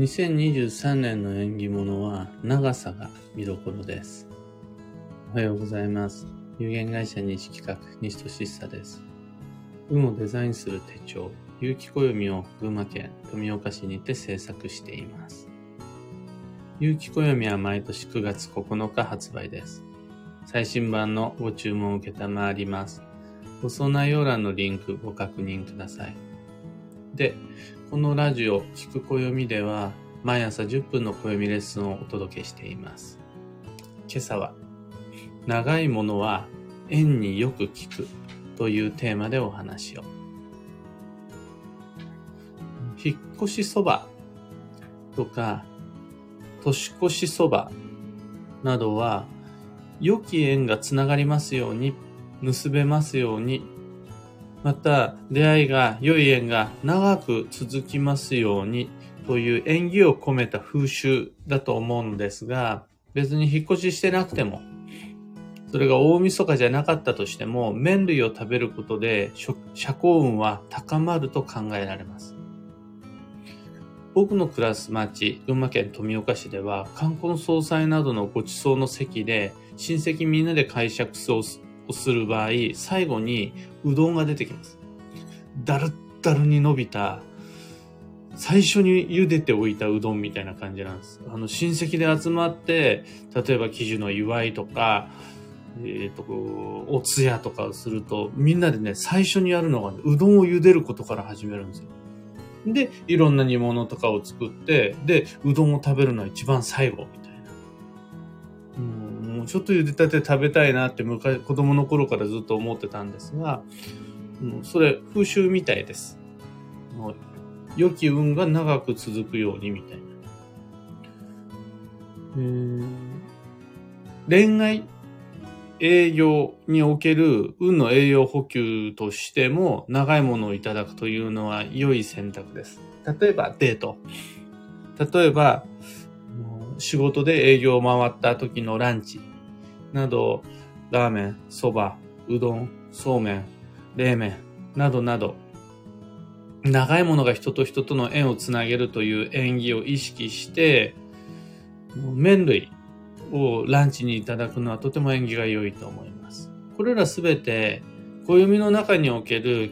2023年の縁起物は長さが見どころです。おはようございます。有限会社西企画西俊久です。運をデザインする手帳、有機暦を群馬県富岡市にて制作しています。有機暦は毎年9月9日発売です。最新版のご注文を受けたまわります。ご相談要欄のリンクご確認ください。で、このラジオ、聞く暦では、毎朝10分の暦レッスンをお届けしています。今朝は、長いものは縁によく聞くというテーマでお話を。引っ越しそばとか、年越しそばなどは、良き縁がつながりますように、結べますようにまた、出会いが、良い縁が長く続きますようにという縁起を込めた風習だと思うんですが、別に引っ越ししてなくても、それが大晦日じゃなかったとしても、麺類を食べることで社交運は高まると考えられます。僕の暮らす町、群馬県富岡市では、冠婚葬祭などのご馳走の席で、親戚みんなで会食ををする場合、最後にうどんが出てきます。だるだるに伸びた、最初に茹でておいたうどんみたいな感じなんです。あの、親戚で集まって、例えば記事の祝いとか、えっ、ー、と、お通夜とかをすると、みんなでね、最初にやるのが、ね、うどんを茹でることから始めるんですよ。で、いろんな煮物とかを作って、で、うどんを食べるのは一番最後みたいな。ちょっと茹でたて食べたいなって昔子供の頃からずっと思ってたんですが、もうそれ風習みたいです。良き運が長く続くようにみたいな。えー、恋愛、営業における運の栄養補給としても長いものをいただくというのは良い選択です。例えばデート。例えば仕事で営業を回った時のランチなど、ラーメン、そば、うどん、そうめん、冷麺などなど、長いものが人と人との縁をつなげるという縁起を意識して、麺類をランチにいただくのはとても縁起が良いと思います。これらすべて、暦の中における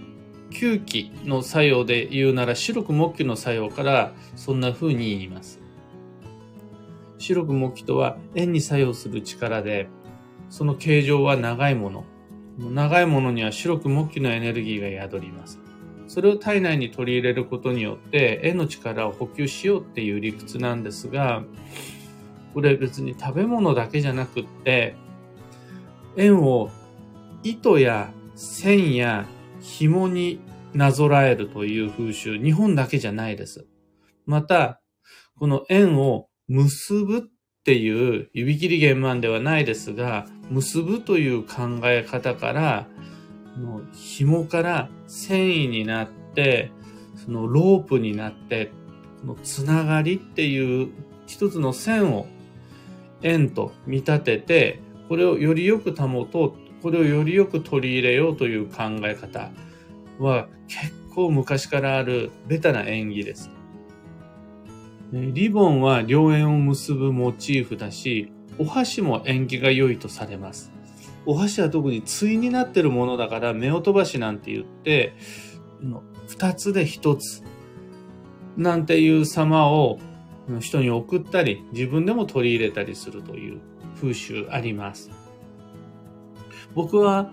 吸気の作用で言うなら白く木器の作用からそんな風に言います。白く木器とは円に作用する力で、その形状は長いもの。長いものには白く木のエネルギーが宿ります。それを体内に取り入れることによって、円の力を補給しようっていう理屈なんですが、これ別に食べ物だけじゃなくって、円を糸や線や紐になぞらえるという風習、日本だけじゃないです。また、この円を結ぶっていう指切り弦満ではないですが、結ぶという考え方から、の紐から繊維になって、そのロープになって、このつながりっていう一つの線を円と見立てて、これをよりよく保とう、これをよりよく取り入れようという考え方は結構昔からあるベタな縁起です。リボンは良縁を結ぶモチーフだし、お箸も縁起が良いとされます。お箸は特に対になってるものだから、目を飛ばしなんて言って、二つで一つなんていう様を人に送ったり、自分でも取り入れたりするという風習あります。僕は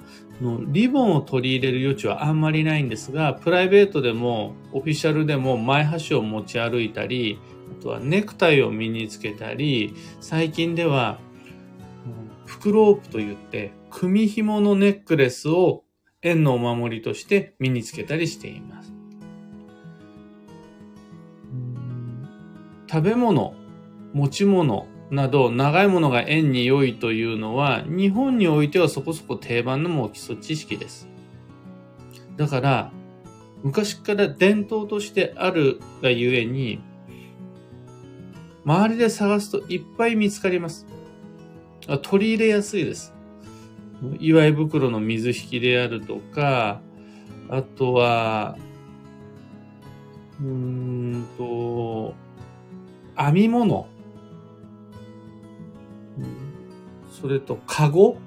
リボンを取り入れる余地はあんまりないんですが、プライベートでもオフィシャルでも前箸を持ち歩いたり、あとはネクタイを身につけたり、最近ではフクロープといって組紐のネックレスを縁のお守りとして身につけたりしています。食べ物、持ち物など長いものが縁に良いというのは日本においてはそこそこ定番のもう基礎知識です。だから昔から伝統としてあるがゆえに周りで探すといっぱい見つかります。取り入れやすいです。祝い袋の水引きであるとか、あとは、うーんと、編み物、それとカゴ、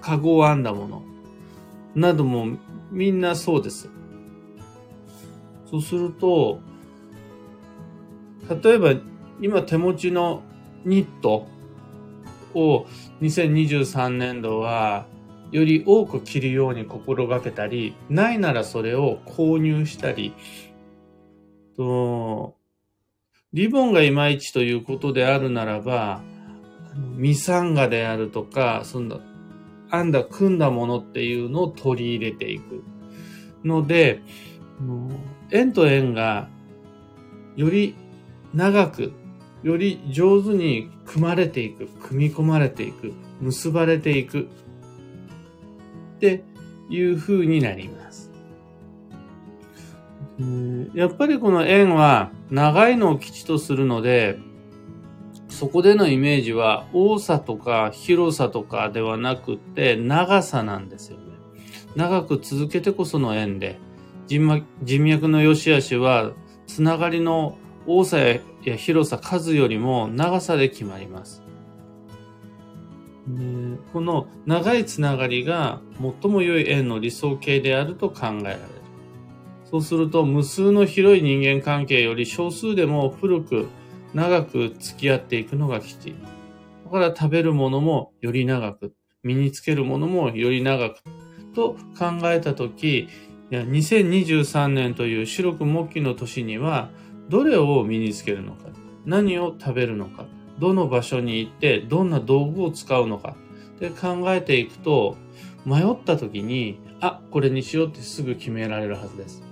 カゴを編んだもの、などもみんなそうです。そうすると、例えば今手持ちのニットを2023年度はより多く着るように心がけたり、ないならそれを購入したり、とリボンがいまいちということであるならば、ミサンガであるとか、そんな、編んだ、組んだものっていうのを取り入れていく。ので、円と円がより長く、より上手に組まれていく、組み込まれていく、結ばれていくっていう風になります。やっぱりこの円は長いのを基地とするので、そこでのイメージは多さとか広さとかではなくて長さなんですよね。長く続けてこその円で、人脈の良し悪しはつながりの多さや広さ、数よりも長さで決まります。この長いつながりが最も良い円の理想形であると考えられる。そうすると無数の広い人間関係より少数でも古く長く付き合っていくのが基地。だから食べるものもより長く、身につけるものもより長くと考えたとき、2023年という白く木器の年にはどれを身につけるのか、何を食べるのか、どの場所に行ってどんな道具を使うのかって考えていくと迷った時に、あ、これにしようってすぐ決められるはずです。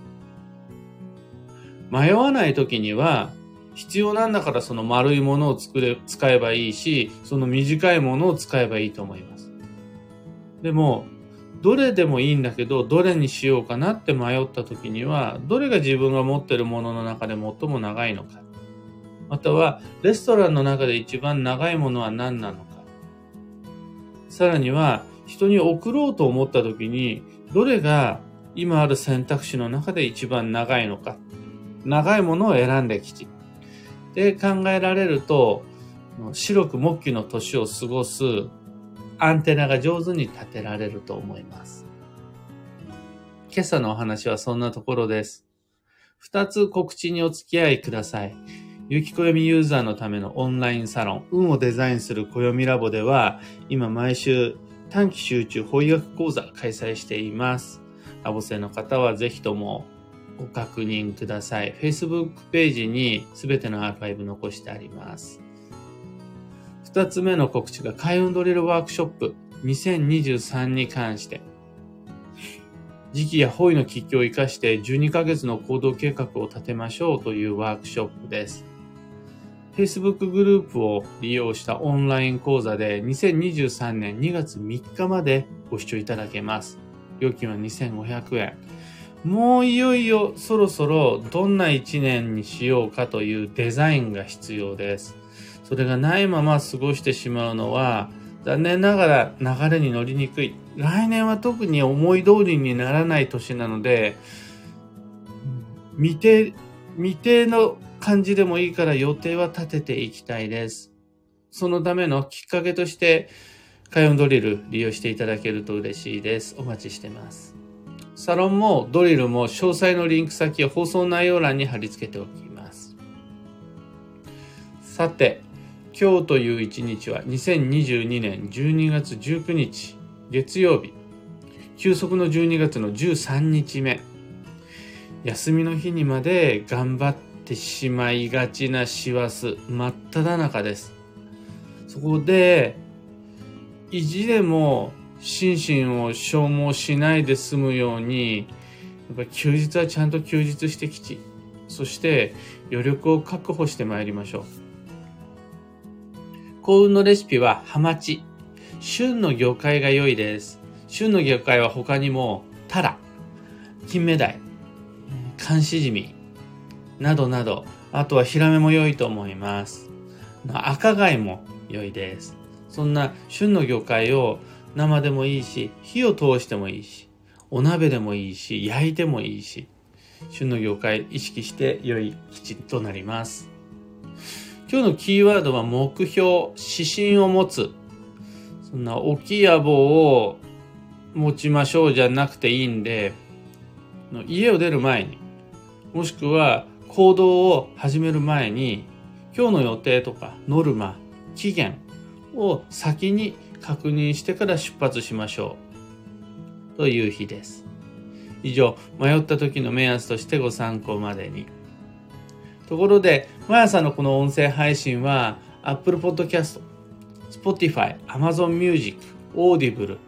迷わない時には、必要なんだからその丸いものを作れ、使えばいいし、その短いものを使えばいいと思います。でも、どれでもいいんだけど、どれにしようかなって迷った時には、どれが自分が持ってるものの中で最も長いのか。または、レストランの中で一番長いものは何なのか。さらには、人に送ろうと思った時に、どれが今ある選択肢の中で一番長いのか。長いものを選んできち。で考えられると、白く木器の年を過ごすアンテナが上手に立てられると思います。今朝のお話はそんなところです。二つ告知にお付き合いください。有機暦ユーザーのためのオンラインサロン、運をデザインする暦ラボでは、今毎週短期集中翻訳講座開催しています。ラボ生の方はぜひともご確認ください。Facebook ページにすべてのアーカイブ残してあります。二つ目の告知が開運ドリルワークショップ2023に関して、時期や方位の吉居を生かして12ヶ月の行動計画を立てましょうというワークショップです。Facebook グループを利用したオンライン講座で2023年2月3日までご視聴いただけます。料金は2500円。もういよいよそろそろどんな一年にしようかというデザインが必要です。それがないまま過ごしてしまうのは残念ながら流れに乗りにくい。来年は特に思い通りにならない年なので、未定、未定の感じでもいいから予定は立てていきたいです。そのためのきっかけとして、開運ドリル利用していただけると嬉しいです。お待ちしてます。サロンもドリルも詳細のリンク先を放送内容欄に貼り付けておきます。さて、今日という一日は2022年12月19日月曜日。休息の12月の13日目。休みの日にまで頑張ってしまいがちな師走真っ只中です。そこで、意地でも心身を消耗しないで済むように、やっぱ休日はちゃんと休日してきち、そして余力を確保してまいりましょう。幸運のレシピはハマチ。旬の魚介が良いです。旬の魚介は他にもタラ、金目鯛、寒しじみなどなど、あとはヒラメも良いと思います。赤貝も良いです。そんな旬の魚介を生でもいいし、火を通してもいいし、お鍋でもいいし、焼いてもいいし、旬の業界意識して良い基地となります。今日のキーワードは目標、指針を持つ。そんな大きい野望を持ちましょうじゃなくていいんで、家を出る前に、もしくは行動を始める前に、今日の予定とかノルマ、期限を先に確認してから出発しましょう。という日です。以上、迷った時の目安としてご参考までに。ところで、毎朝のこの音声配信は、Apple Podcast、Spotify、Amazon Music、Audible、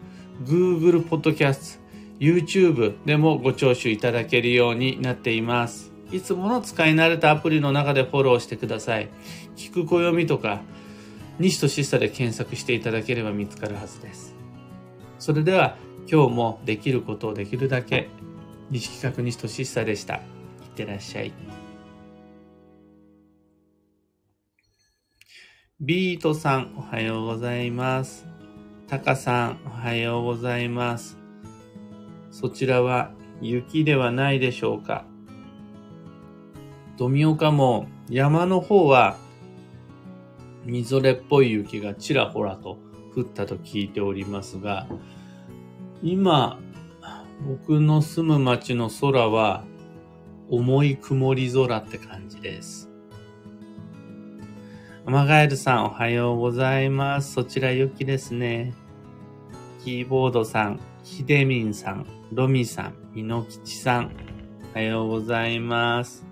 Google Podcast、YouTube でもご聴取いただけるようになっています。いつもの使い慣れたアプリの中でフォローしてください。聞く暦とか、西としさで検索していただければ見つかるはずです。それでは、今日もできることをできるだけ、西企画西としさでした。いってらっしゃい。ビートさん、おはようございます。タカさん、おはようございます。そちらは雪ではないでしょうか富岡も山の方はみぞれっぽい雪がちらほらと降ったと聞いておりますが、今、僕の住む町の空は重い曇り空って感じです。アマガエルさんおはようございます。そちら雪ですね。キーボードさん、ひでみんさん、ロミさん、みのきちさん、おはようございます。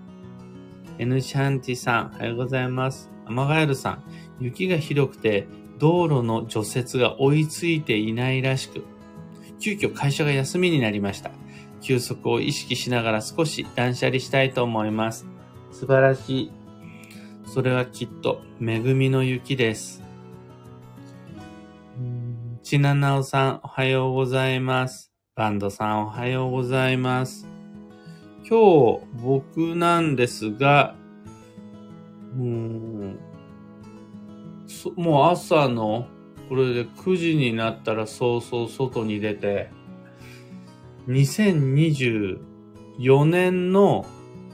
エヌシャンティさん、おはようございます。アマガエルさん、雪がひどくて、道路の除雪が追いついていないらしく、急遽会社が休みになりました。休息を意識しながら少し断捨離したいと思います。素晴らしい。それはきっと恵みの雪です。ちななおさん、おはようございます。バンドさん、おはようございます。今日、僕なんですが、うん、もう朝の、これで9時になったら早々外に出て、2024年の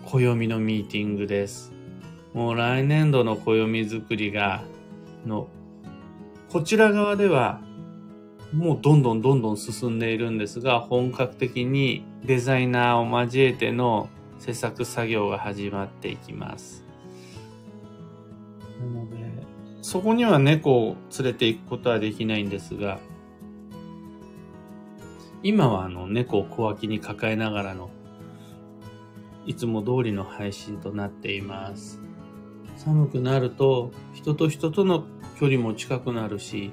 暦のミーティングです。もう来年度の暦作りが、の、こちら側ではもうどんどんどんどん進んでいるんですが、本格的にデザイナーを交えての制作作業が始まっていきます。なので、そこには猫を連れて行くことはできないんですが、今はあの猫を小脇に抱えながらのいつも通りの配信となっています。寒くなると人と人との距離も近くなるし、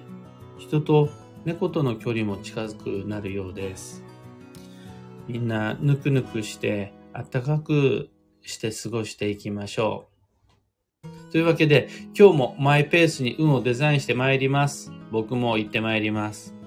人と猫との距離も近づくなるようです。みんなぬくぬくして暖かくして過ごしていきましょう。というわけで今日もマイペースに運をデザインして参ります。僕も行って参ります。